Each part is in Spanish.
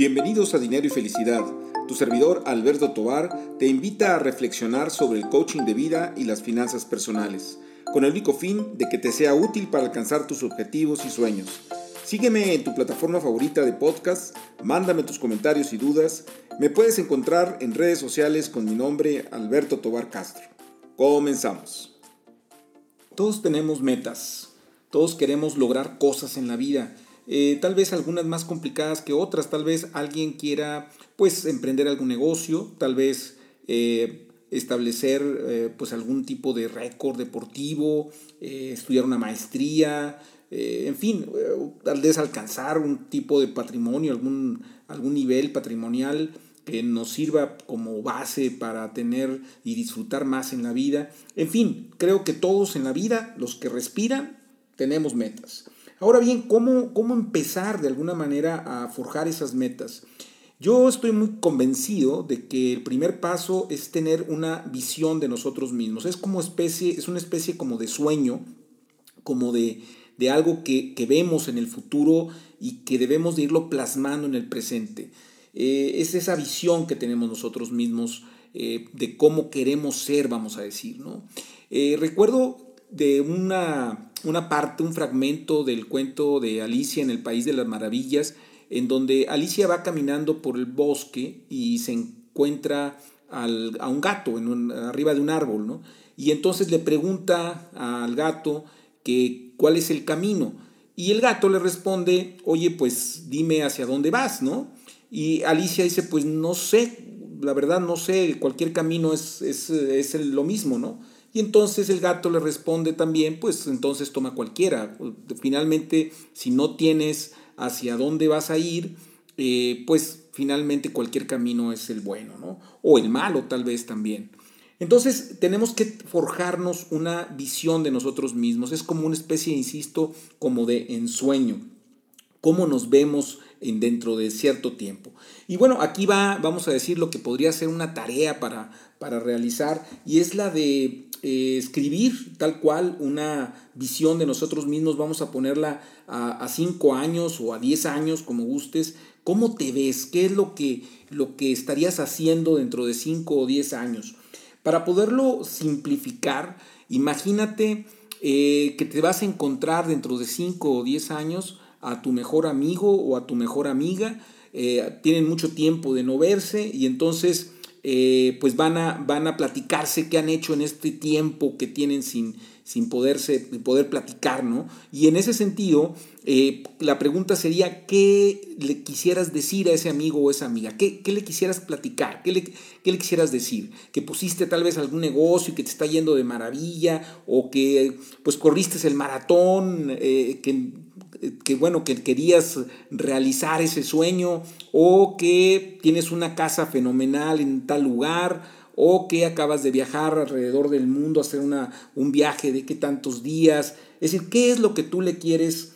Bienvenidos a Dinero y Felicidad. Tu servidor Alberto Tobar te invita a reflexionar sobre el coaching de vida y las finanzas personales, con el único fin de que te sea útil para alcanzar tus objetivos y sueños. Sígueme en tu plataforma favorita de podcast, mándame tus comentarios y dudas. Me puedes encontrar en redes sociales con mi nombre Alberto Tobar Castro. Comenzamos. Todos tenemos metas, todos queremos lograr cosas en la vida eh, tal vez algunas más complicadas que otras, tal vez alguien quiera pues emprender algún negocio, tal vez eh, establecer eh, pues algún tipo de récord deportivo, estudiar una maestría, en fin, tal vez alcanzar un tipo de patrimonio, algún, algún nivel patrimonial que nos sirva como base para tener y disfrutar más en la vida. En fin, creo que todos en la vida, los que respiran, tenemos metas. Ahora bien, ¿cómo, ¿cómo empezar de alguna manera a forjar esas metas? Yo estoy muy convencido de que el primer paso es tener una visión de nosotros mismos. Es como especie, es una especie como de sueño, como de, algo que, vemos en el futuro y que debemos de irlo plasmando en el presente. Eh, es esa visión que tenemos nosotros mismos eh, de cómo queremos ser, vamos a decir. ¿no? Eh, recuerdo de una, una parte, un fragmento del cuento de Alicia en el País de las Maravillas, en donde Alicia va caminando por el bosque y se encuentra al, a un gato en arriba de un árbol, ¿no? Y entonces le pregunta al gato que cuál es el camino. Y el gato le responde, oye, pues dime hacia dónde vas, ¿no? Y Alicia dice, pues no sé, la verdad no sé, cualquier camino es, es, es lo mismo, ¿no? Y entonces el gato le responde también, pues entonces toma cualquiera. Finalmente, si no tienes hacia dónde vas a ir, eh, pues finalmente cualquier camino es el bueno, ¿no? O el malo tal vez también. Entonces tenemos que forjarnos una visión de nosotros mismos. Es como una especie, insisto, como de ensueño. Cómo nos vemos en dentro de cierto tiempo. Y bueno, aquí va, vamos a decir lo que podría ser una tarea para, para realizar y es la de eh, escribir tal cual una visión de nosotros mismos, vamos a ponerla a, cinco años o a diez años, como gustes, ¿cómo te ves? ¿Qué es lo que, lo que estarías haciendo dentro de cinco o diez años? Para poderlo simplificar, imagínate eh, que te vas a encontrar dentro de cinco o diez años a tu mejor amigo o a tu mejor amiga, eh, tienen mucho tiempo de no verse y entonces eh, pues van a, van a platicarse qué han hecho en este tiempo que tienen sin, sin poderse, poder platicar, ¿no? Y en ese sentido, eh, la pregunta sería, ¿qué le quisieras decir a ese amigo o esa amiga? ¿Qué, le quisieras platicar? ¿Qué le, ¿Qué le, quisieras decir? ¿Que pusiste tal vez algún negocio y que te está yendo de maravilla? ¿O que pues corriste el maratón? Eh, que que bueno, que querías realizar ese sueño o que tienes una casa fenomenal en tal lugar o que acabas de viajar alrededor del mundo, hacer una, un viaje de qué tantos días. Es decir, ¿qué es lo que tú le quieres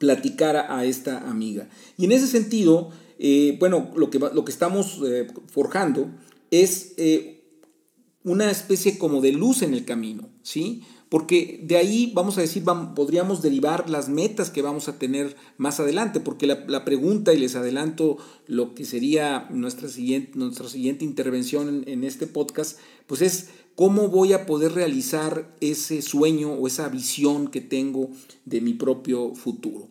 platicar a, esta amiga? Y en ese sentido, eh, bueno, lo que, lo que estamos eh, forjando es eh, una especie como de luz en el camino, ¿sí? Porque de ahí vamos a decir, podríamos derivar las metas que vamos a tener más adelante, porque la, pregunta, y les adelanto lo que sería nuestra siguiente, nuestra siguiente intervención en, este podcast, pues es cómo voy a poder realizar ese sueño o esa visión que tengo de mi propio futuro.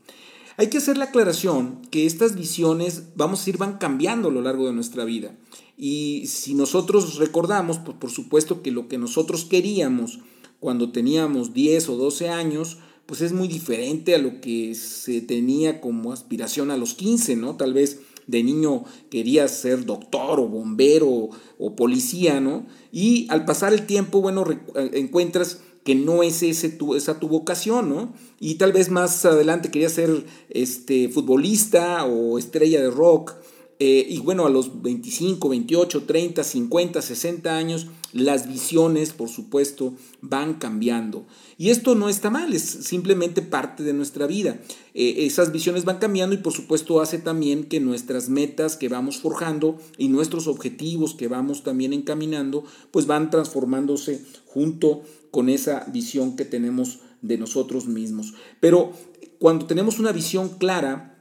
Hay que hacer la aclaración que estas visiones, vamos a decir, van cambiando a lo largo de nuestra vida. Y si nosotros recordamos, pues por supuesto que lo que nosotros queríamos, cuando teníamos 10 o 12 años, pues es muy diferente a lo que se tenía como aspiración a los 15, ¿no? Tal vez de niño querías ser doctor o bombero o, policía, ¿no? Y al pasar el tiempo, bueno, eh, encuentras que no es ese tu, esa tu vocación, ¿no? Y tal vez más adelante querías ser este, futbolista o estrella de rock. Eh, y bueno, a los 25, 28, 30, 50, 60 años, las visiones, por supuesto, van cambiando. Y esto no está mal, es simplemente parte de nuestra vida. Eh, esas visiones van cambiando y por supuesto hace también que nuestras metas que vamos forjando y nuestros objetivos que vamos también encaminando, pues van transformándose junto con esa visión que tenemos de nosotros mismos. Pero cuando tenemos una visión clara,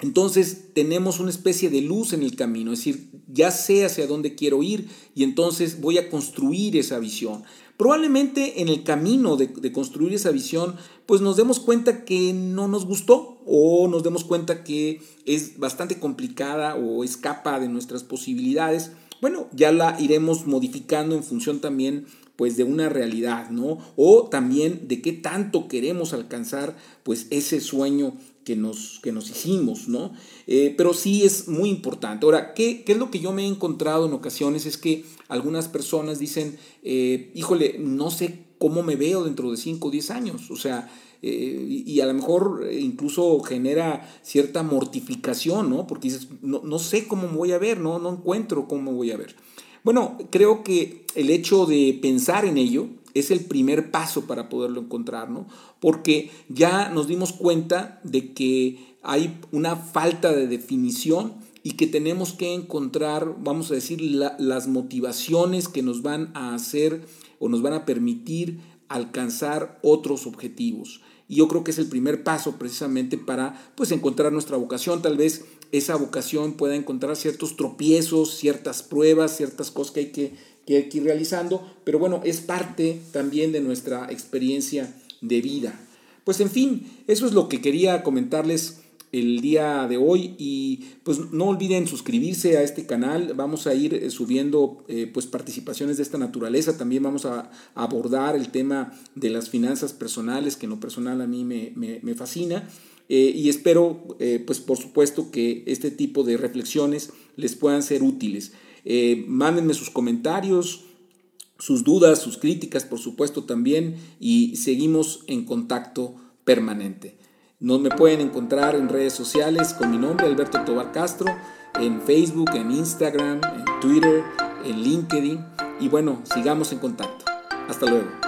entonces tenemos una especie de luz en el camino, es decir, ya sé hacia dónde quiero ir y entonces voy a construir esa visión. Probablemente en el camino de, de, construir esa visión, pues nos demos cuenta que no nos gustó o nos demos cuenta que es bastante complicada o escapa de nuestras posibilidades. Bueno, ya la iremos modificando en función también pues de una realidad, ¿no? O también de qué tanto queremos alcanzar pues ese sueño que nos, que nos hicimos, ¿no? Eh, pero sí es muy importante. Ahora, ¿qué, ¿qué, es lo que yo me he encontrado en ocasiones? Es que algunas personas dicen, eh, híjole, no sé cómo me veo dentro de 5 o 10 años, o sea, eh, y a lo mejor incluso genera cierta mortificación, ¿no? Porque dices, no, no sé cómo me voy a ver, ¿no? No encuentro cómo me voy a ver. Bueno, creo que el hecho de pensar en ello, es el primer paso para poderlo encontrar, ¿no? Porque ya nos dimos cuenta de que hay una falta de definición y que tenemos que encontrar, vamos a decir, las motivaciones que nos van a hacer o nos van a permitir alcanzar otros objetivos. Y yo creo que es el primer paso precisamente para pues encontrar nuestra vocación. Tal vez esa vocación pueda encontrar ciertos tropiezos, ciertas pruebas, ciertas cosas que hay que que ir realizando, pero bueno, es parte también de nuestra experiencia de vida. Pues en fin, eso es lo que quería comentarles el día de hoy y pues no olviden suscribirse a este canal, vamos a ir eh, subiendo eh, pues participaciones de esta naturaleza, también vamos a abordar el tema de las finanzas personales, que en lo personal a mí me, me, fascina. Eh, y espero, pues por supuesto, que este tipo de reflexiones les puedan ser útiles. Eh, mándenme sus comentarios, sus dudas, sus críticas, por supuesto también, y seguimos en contacto permanente. Nos me pueden encontrar en redes sociales con mi nombre, Alberto Tobar Castro, en Facebook, en Instagram, en Twitter, en LinkedIn, y bueno, sigamos en contacto. Hasta luego.